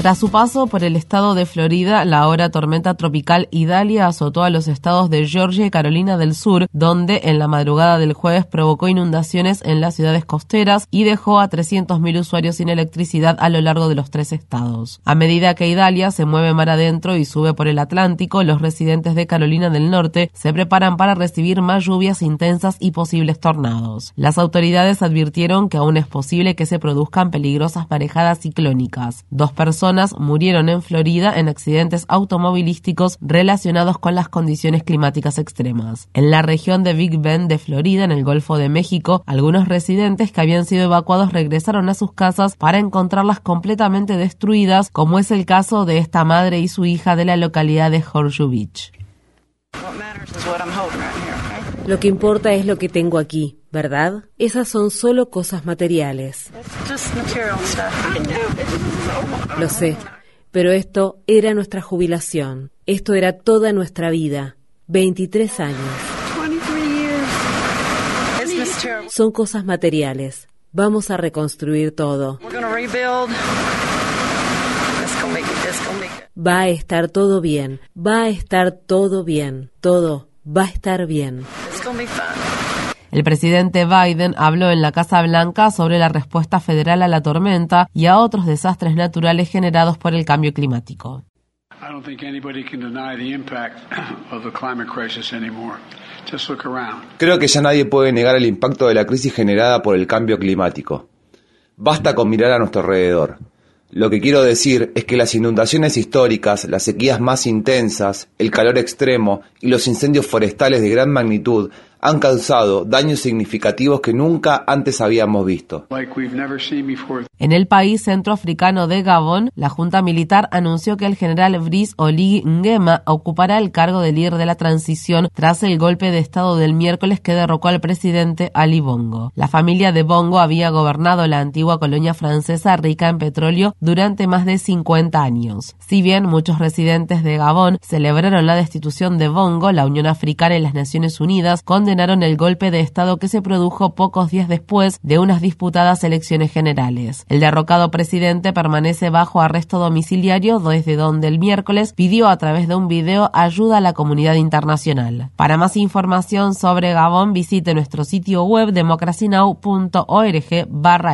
Tras su paso por el estado de Florida, la ahora tormenta tropical Idalia azotó a los estados de Georgia y Carolina del Sur, donde en la madrugada del jueves provocó inundaciones en las ciudades costeras y dejó a 300.000 usuarios sin electricidad a lo largo de los tres estados. A medida que Idalia se mueve mar adentro y sube por el Atlántico, los residentes de Carolina del Norte se preparan para recibir más lluvias intensas y posibles tornados. Las autoridades advirtieron que aún es posible que se produzcan peligrosas marejadas ciclónicas. Dos personas murieron en Florida en accidentes automovilísticos relacionados con las condiciones climáticas extremas. En la región de Big Bend de Florida, en el Golfo de México, algunos residentes que habían sido evacuados regresaron a sus casas para encontrarlas completamente destruidas, como es el caso de esta madre y su hija de la localidad de Horseshoe Beach. Lo que importa es lo que tengo aquí, ¿verdad? Esas son solo cosas materiales. Lo sé, pero esto era nuestra jubilación. Esto era toda nuestra vida. 23 años. Son cosas materiales. Vamos a reconstruir todo. Va a estar todo bien. Va a estar todo bien. Todo va a estar bien. El presidente Biden habló en la Casa Blanca sobre la respuesta federal a la tormenta y a otros desastres naturales generados por el cambio climático. Creo que ya nadie puede negar el impacto de la crisis generada por el cambio climático. Basta con mirar a nuestro alrededor. Lo que quiero decir es que las inundaciones históricas, las sequías más intensas, el calor extremo y los incendios forestales de gran magnitud han causado daños significativos que nunca antes habíamos visto. En el país centroafricano de Gabón, la Junta Militar anunció que el general Brice Oligui Nguema ocupará el cargo de líder de la transición tras el golpe de Estado del miércoles que derrocó al presidente Ali Bongo. La familia de Bongo había gobernado la antigua colonia francesa rica en petróleo durante más de 50 años. Si bien muchos residentes de Gabón celebraron la destitución de Bongo, la Unión Africana y las Naciones Unidas con el golpe de Estado que se produjo pocos días después de unas disputadas elecciones generales. El derrocado presidente permanece bajo arresto domiciliario desde donde el miércoles pidió a través de un video ayuda a la comunidad internacional. Para más información sobre Gabón visite nuestro sitio web democracynow.org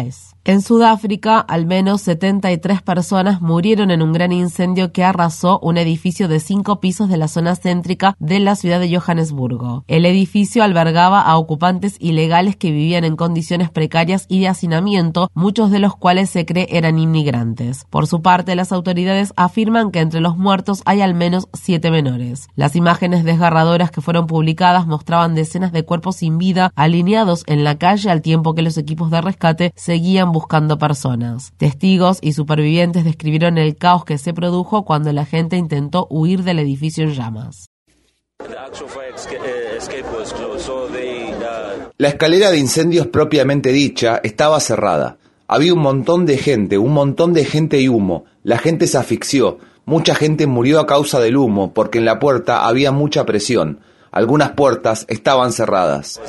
es. En Sudáfrica, al menos 73 personas murieron en un gran incendio que arrasó un edificio de cinco pisos de la zona céntrica de la ciudad de Johannesburgo. El edificio albergaba a ocupantes ilegales que vivían en condiciones precarias y de hacinamiento, muchos de los cuales se cree eran inmigrantes. Por su parte, las autoridades afirman que entre los muertos hay al menos siete menores. Las imágenes desgarradoras que fueron publicadas mostraban decenas de cuerpos sin vida alineados en la calle al tiempo que los equipos de rescate seguían buscando personas. Testigos y supervivientes describieron el caos que se produjo cuando la gente intentó huir del edificio en llamas. La escalera de incendios propiamente dicha estaba cerrada. Había un montón de gente, un montón de gente y humo. La gente se asfixió. Mucha gente murió a causa del humo porque en la puerta había mucha presión. Algunas puertas estaban cerradas.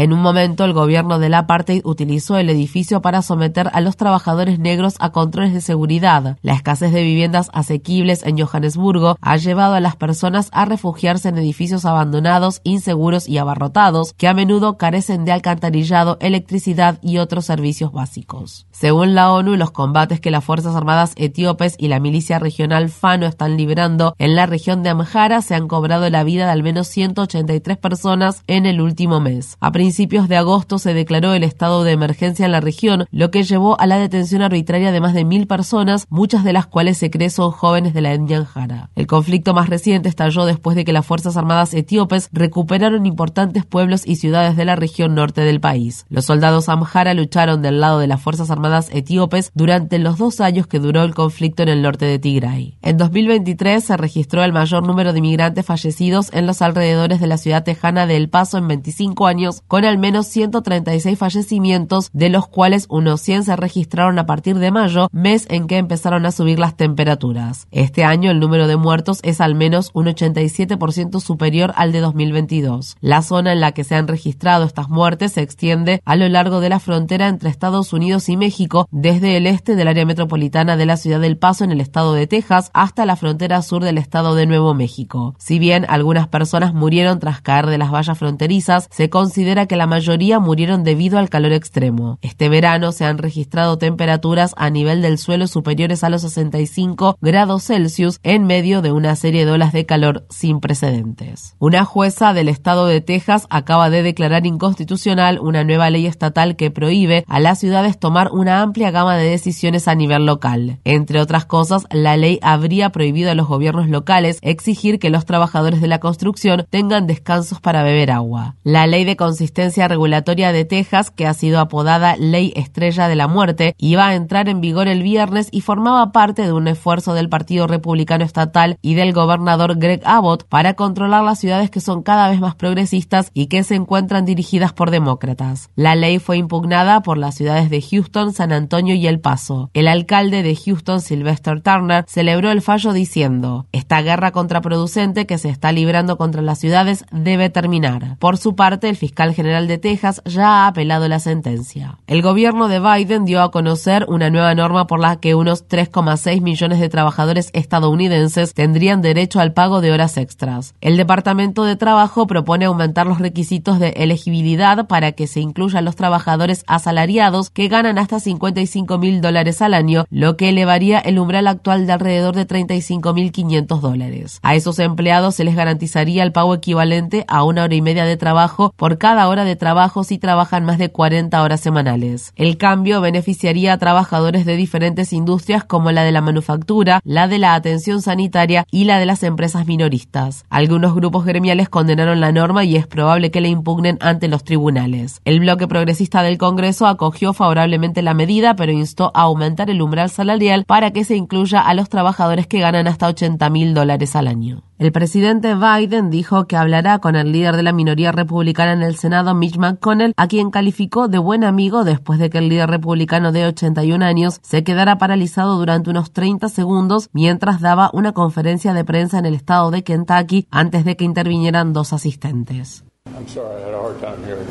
En un momento, el gobierno del apartheid utilizó el edificio para someter a los trabajadores negros a controles de seguridad. La escasez de viviendas asequibles en Johannesburgo ha llevado a las personas a refugiarse en edificios abandonados, inseguros y abarrotados, que a menudo carecen de alcantarillado, electricidad y otros servicios básicos. Según la ONU, los combates que las Fuerzas Armadas etíopes y la milicia regional Fano están librando en la región de Amhara se han cobrado la vida de al menos 183 personas en el último mes. Principios de agosto se declaró el estado de emergencia en la región, lo que llevó a la detención arbitraria de más de mil personas, muchas de las cuales se cree son jóvenes de la etnia Amhara. El conflicto más reciente estalló después de que las Fuerzas Armadas etíopes recuperaron importantes pueblos y ciudades de la región norte del país. Los soldados Amhara lucharon del lado de las Fuerzas Armadas etíopes durante los dos años que duró el conflicto en el norte de Tigray. En 2023 se registró el mayor número de inmigrantes fallecidos en los alrededores de la ciudad tejana de El Paso en 25 años, con al menos 136 fallecimientos, de los cuales unos 100 se registraron a partir de mayo, mes en que empezaron a subir las temperaturas. Este año el número de muertos es al menos un 87% superior al de 2022. La zona en la que se han registrado estas muertes se extiende a lo largo de la frontera entre Estados Unidos y México, desde el este del área metropolitana de la ciudad del Paso en el estado de Texas hasta la frontera sur del estado de Nuevo México. Si bien algunas personas murieron tras caer de las vallas fronterizas, se considera que la mayoría murieron debido al calor extremo. Este verano se han registrado temperaturas a nivel del suelo superiores a los 65 grados Celsius en medio de una serie de olas de calor sin precedentes. Una jueza del estado de Texas acaba de declarar inconstitucional una nueva ley estatal que prohíbe a las ciudades tomar una amplia gama de decisiones a nivel local. Entre otras cosas, la ley habría prohibido a los gobiernos locales exigir que los trabajadores de la construcción tengan descansos para beber agua. La ley de consistencia regulatoria de Texas, que ha sido apodada Ley Estrella de la Muerte, iba a entrar en vigor el viernes y formaba parte de un esfuerzo del Partido Republicano Estatal y del gobernador Greg Abbott para controlar las ciudades que son cada vez más progresistas y que se encuentran dirigidas por demócratas. La ley fue impugnada por las ciudades de Houston, San Antonio y El Paso. El alcalde de Houston, Sylvester Turner, celebró el fallo diciendo, esta guerra contraproducente que se está librando contra las ciudades debe terminar. Por su parte, el fiscal general de Texas ya ha apelado la sentencia. El gobierno de Biden dio a conocer una nueva norma por la que unos 3,6 millones de trabajadores estadounidenses tendrían derecho al pago de horas extras. El Departamento de Trabajo propone aumentar los requisitos de elegibilidad para que se incluyan los trabajadores asalariados que ganan hasta 55 mil dólares al año, lo que elevaría el umbral actual de alrededor de 35 mil 500 dólares. A esos empleados se les garantizaría el pago equivalente a una hora y media de trabajo por cada hora de trabajo si trabajan más de 40 horas semanales. El cambio beneficiaría a trabajadores de diferentes industrias como la de la manufactura, la de la atención sanitaria y la de las empresas minoristas. Algunos grupos gremiales condenaron la norma y es probable que la impugnen ante los tribunales. El bloque progresista del Congreso acogió favorablemente la medida, pero instó a aumentar el umbral salarial para que se incluya a los trabajadores que ganan hasta 80 mil dólares al año. El presidente Biden dijo que hablará con el líder de la minoría republicana en el Senado, Mitch McConnell, a quien calificó de buen amigo después de que el líder republicano de 81 años se quedara paralizado durante unos 30 segundos mientras daba una conferencia de prensa en el estado de Kentucky antes de que intervinieran dos asistentes.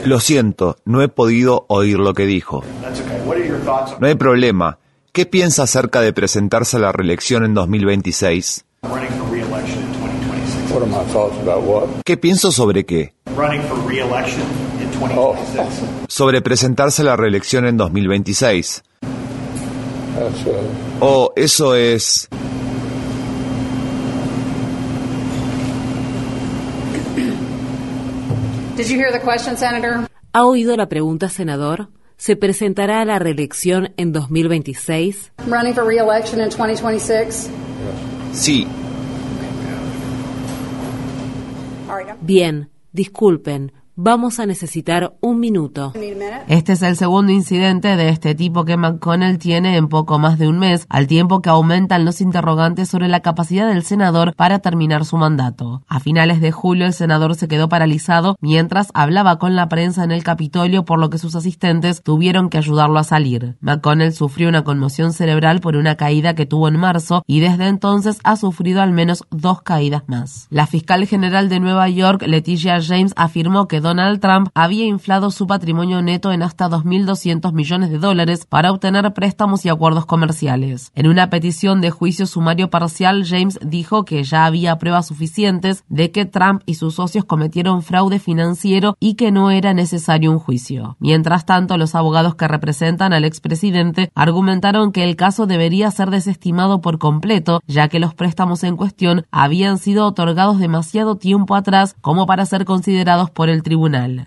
Lo siento, no he podido oír lo que dijo. No hay problema. ¿Qué piensa acerca de presentarse a la reelección en 2026? ¿Qué pienso sobre qué? Sobre presentarse a la reelección en 2026. Oh, eso es... ¿Ha oído la pregunta, senador? ¿Se presentará a la reelección en 2026? Sí, Bien, disculpen, Vamos a necesitar un minuto. Este es el segundo incidente de este tipo que McConnell tiene en poco más de un mes, al tiempo que aumentan los interrogantes sobre la capacidad del senador para terminar su mandato. A finales de julio el senador se quedó paralizado mientras hablaba con la prensa en el Capitolio, por lo que sus asistentes tuvieron que ayudarlo a salir. McConnell sufrió una conmoción cerebral por una caída que tuvo en marzo y desde entonces ha sufrido al menos dos caídas más. La fiscal general de Nueva York, Leticia James, afirmó que Donald Trump había inflado su patrimonio neto en hasta 2.200 millones de dólares para obtener préstamos y acuerdos comerciales. En una petición de juicio sumario parcial, James dijo que ya había pruebas suficientes de que Trump y sus socios cometieron fraude financiero y que no era necesario un juicio. Mientras tanto, los abogados que representan al expresidente argumentaron que el caso debería ser desestimado por completo, ya que los préstamos en cuestión habían sido otorgados demasiado tiempo atrás como para ser considerados por el tribunal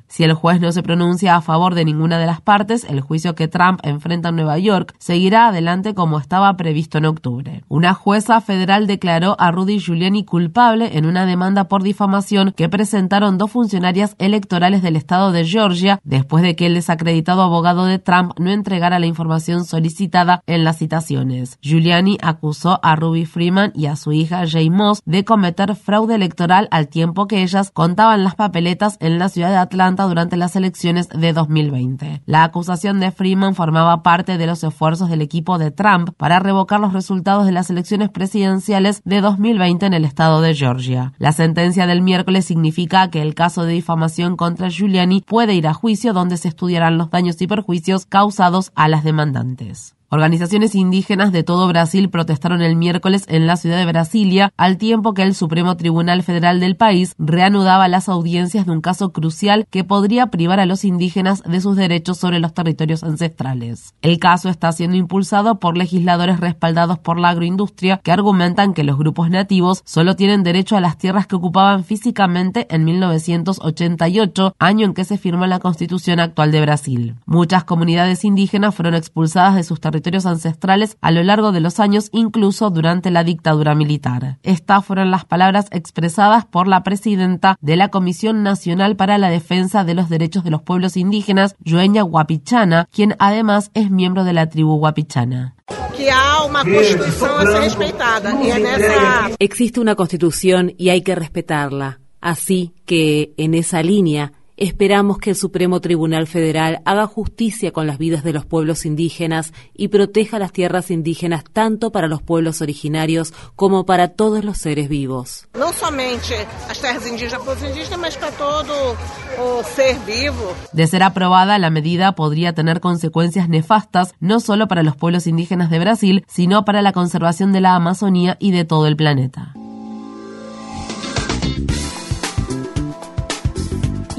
Si el juez no se pronuncia a favor de ninguna de las partes, el juicio que Trump enfrenta en Nueva York seguirá adelante como estaba previsto en octubre. Una jueza federal declaró a Rudy Giuliani culpable en una demanda por difamación que presentaron dos funcionarias electorales del estado de Georgia después de que el desacreditado abogado de Trump no entregara la información solicitada en las citaciones. Giuliani acusó a Ruby Freeman y a su hija Jay Moss de cometer fraude electoral al tiempo que ellas contaban las papeletas en la ciudad de Atlanta durante las elecciones de 2020. La acusación de Freeman formaba parte de los esfuerzos del equipo de Trump para revocar los resultados de las elecciones presidenciales de 2020 en el estado de Georgia. La sentencia del miércoles significa que el caso de difamación contra Giuliani puede ir a juicio donde se estudiarán los daños y perjuicios causados a las demandantes. Organizaciones indígenas de todo Brasil protestaron el miércoles en la ciudad de Brasilia, al tiempo que el Supremo Tribunal Federal del país reanudaba las audiencias de un caso crucial que podría privar a los indígenas de sus derechos sobre los territorios ancestrales. El caso está siendo impulsado por legisladores respaldados por la agroindustria que argumentan que los grupos nativos solo tienen derecho a las tierras que ocupaban físicamente en 1988, año en que se firmó la constitución actual de Brasil. Muchas comunidades indígenas fueron expulsadas de sus territorios territorios ancestrales a lo largo de los años, incluso durante la dictadura militar. Estas fueron las palabras expresadas por la presidenta de la Comisión Nacional para la Defensa de los Derechos de los Pueblos Indígenas, Yueña Guapichana, quien además es miembro de la tribu Guapichana. Existe una constitución y hay que respetarla. Así que, en esa línea, Esperamos que el Supremo Tribunal Federal haga justicia con las vidas de los pueblos indígenas y proteja las tierras indígenas tanto para los pueblos originarios como para todos los seres vivos. No solamente las tierras indígenas para los indígenas, para todo o ser vivo. De ser aprobada, la medida podría tener consecuencias nefastas no solo para los pueblos indígenas de Brasil, sino para la conservación de la Amazonía y de todo el planeta.